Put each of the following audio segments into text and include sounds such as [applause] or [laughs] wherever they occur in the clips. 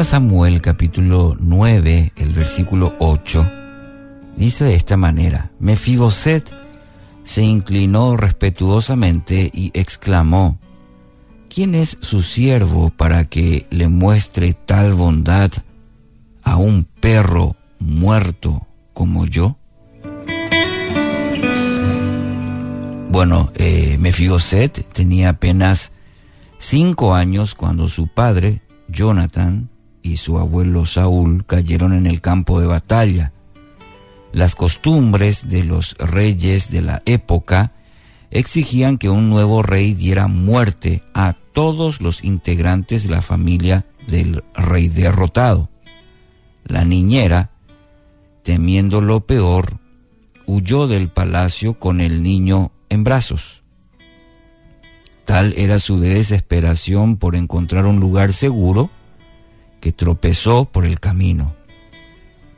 Samuel capítulo 9, el versículo 8, dice de esta manera, Mefiboset se inclinó respetuosamente y exclamó, ¿quién es su siervo para que le muestre tal bondad a un perro muerto como yo? Bueno, eh, Mefiboset tenía apenas cinco años cuando su padre, Jonathan, y su abuelo Saúl cayeron en el campo de batalla. Las costumbres de los reyes de la época exigían que un nuevo rey diera muerte a todos los integrantes de la familia del rey derrotado. La niñera, temiendo lo peor, huyó del palacio con el niño en brazos. Tal era su desesperación por encontrar un lugar seguro que tropezó por el camino.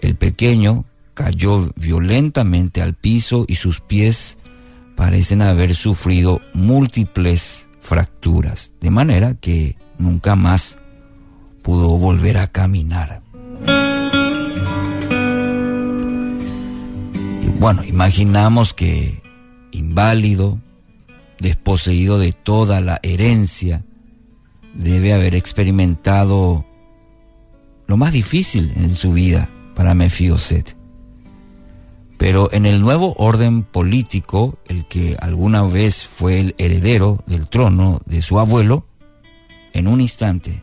El pequeño cayó violentamente al piso y sus pies parecen haber sufrido múltiples fracturas, de manera que nunca más pudo volver a caminar. Y bueno, imaginamos que inválido, desposeído de toda la herencia, debe haber experimentado lo más difícil en su vida para Mefioset. Pero en el nuevo orden político, el que alguna vez fue el heredero del trono de su abuelo, en un instante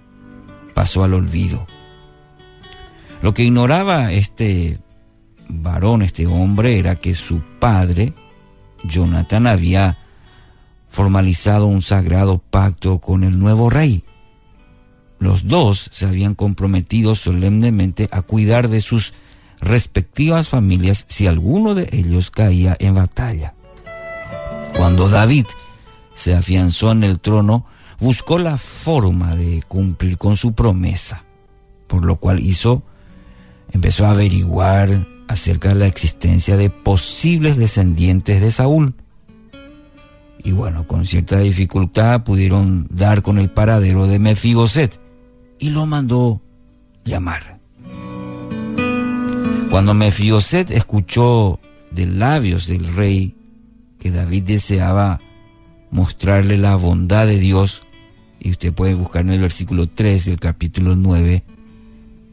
pasó al olvido. Lo que ignoraba este varón, este hombre, era que su padre, Jonathan, había formalizado un sagrado pacto con el nuevo rey. Los dos se habían comprometido solemnemente a cuidar de sus respectivas familias si alguno de ellos caía en batalla. Cuando David se afianzó en el trono, buscó la forma de cumplir con su promesa, por lo cual hizo, empezó a averiguar acerca de la existencia de posibles descendientes de Saúl. Y bueno, con cierta dificultad pudieron dar con el paradero de Mefiboset y lo mandó llamar. Cuando Mefioset escuchó de labios del rey que David deseaba mostrarle la bondad de Dios, y usted puede buscar en el versículo 3 del capítulo 9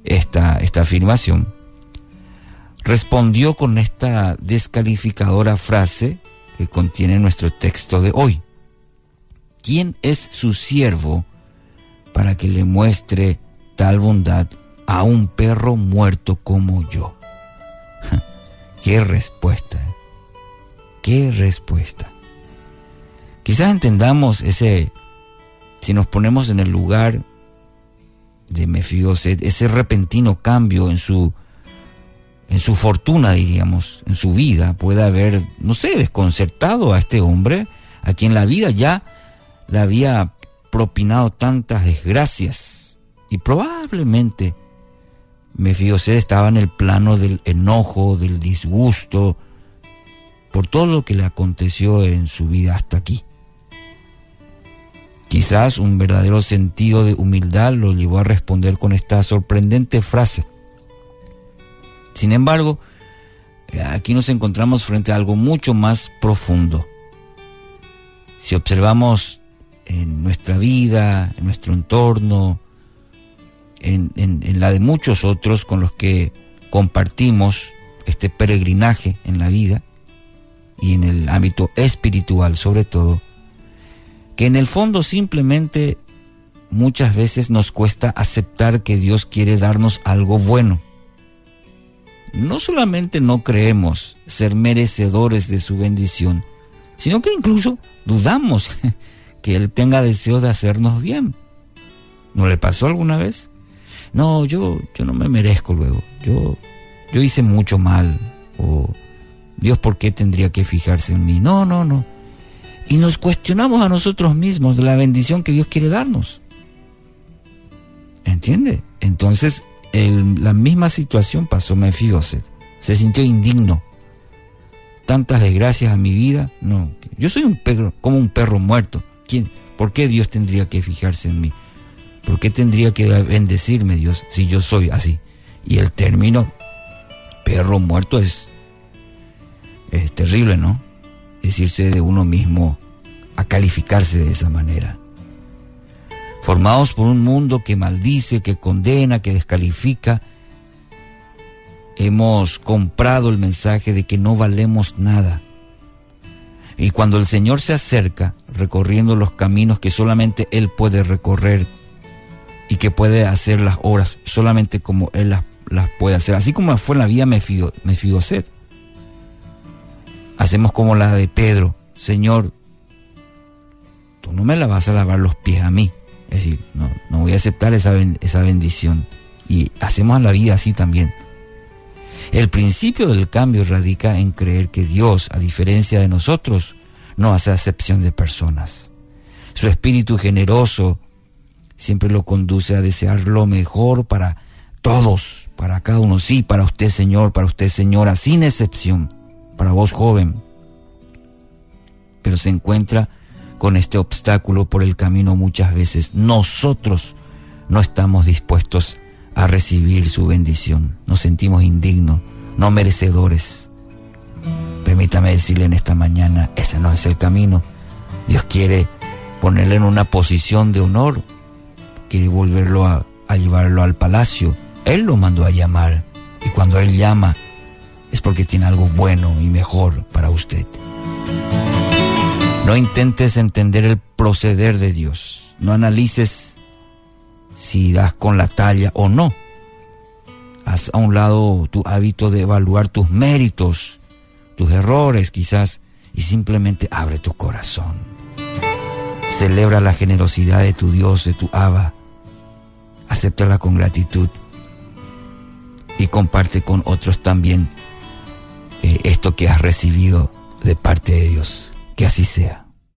esta, esta afirmación, respondió con esta descalificadora frase que contiene nuestro texto de hoy. ¿Quién es su siervo para que le muestre tal bondad a un perro muerto como yo? [laughs] Qué respuesta. ¿eh? Qué respuesta. Quizás entendamos ese, si nos ponemos en el lugar de Mefiboset, ese repentino cambio en su, en su fortuna, diríamos, en su vida, puede haber, no sé, desconcertado a este hombre, a quien la vida ya le había propinado tantas desgracias y probablemente Mefiboset estaba en el plano del enojo, del disgusto, por todo lo que le aconteció en su vida hasta aquí. Quizás un verdadero sentido de humildad lo llevó a responder con esta sorprendente frase. Sin embargo, aquí nos encontramos frente a algo mucho más profundo. Si observamos en nuestra vida, en nuestro entorno, en, la de muchos otros con los que compartimos este peregrinaje en la vida y en el ámbito espiritual sobre todo, que en el fondo simplemente muchas veces nos cuesta aceptar que Dios quiere darnos algo bueno. No solamente no creemos ser merecedores de su bendición, sino que incluso dudamos [laughs] que Él tenga deseo de hacernos bien. ¿No le pasó alguna vez? no, yo, yo no me merezco luego, yo, yo hice mucho mal, o Dios, ¿por qué tendría que fijarse en mí? No, no, no. Y nos cuestionamos a nosotros mismos de la bendición que Dios quiere darnos. ¿Entiende? Entonces, la misma situación pasó Mefiboset. Se sintió indigno. Tantas desgracias a mi vida. No, yo soy un perro, como un perro muerto. ¿Quién, ¿Por qué Dios tendría que fijarse en mí? ¿Por qué tendría que bendecirme Dios si yo soy así? Y el término perro muerto es, es terrible, ¿no? Decirse de uno mismo a calificarse de esa manera. Formados por un mundo que maldice, que condena, que descalifica, hemos comprado el mensaje de que no valemos nada. Y cuando el Señor se acerca, recorriendo los caminos que solamente Él puede recorrer y que puede hacer las obras solamente como Él las, puede hacer, así como fue en la vida Mefiboset. Hacemos como la de Pedro, Señor, tú no me la vas a lavar los pies a mí. Es decir, no, no voy a aceptar esa, esa bendición. Y hacemos la vida así también. El principio del cambio radica en creer que Dios, a diferencia de nosotros, no hace acepción de personas. Su espíritu generoso siempre lo conduce a desear lo mejor para todos, para cada uno. Sí, para usted, Señor, para usted, Señora, sin excepción, para vos, joven. Pero se encuentra con este obstáculo por el camino muchas veces. Nosotros no estamos dispuestos a recibir su bendición. Nos sentimos indignos, no merecedores. Permítame decirle en esta mañana, ese no es el camino. Dios quiere ponerle en una posición de honor, quiere volverlo a, a llevarlo al palacio. Él lo mandó a llamar y cuando Él llama es porque tiene algo bueno y mejor para usted. No intentes entender el proceder de Dios. No analices si das con la talla o no. Haz a un lado tu hábito de evaluar tus méritos, tus errores quizás, y simplemente abre tu corazón. Celebra la generosidad de tu Dios, de tu Abba. Acéptala con gratitud y comparte con otros también eh, esto que has recibido de parte de Dios. Que así sea.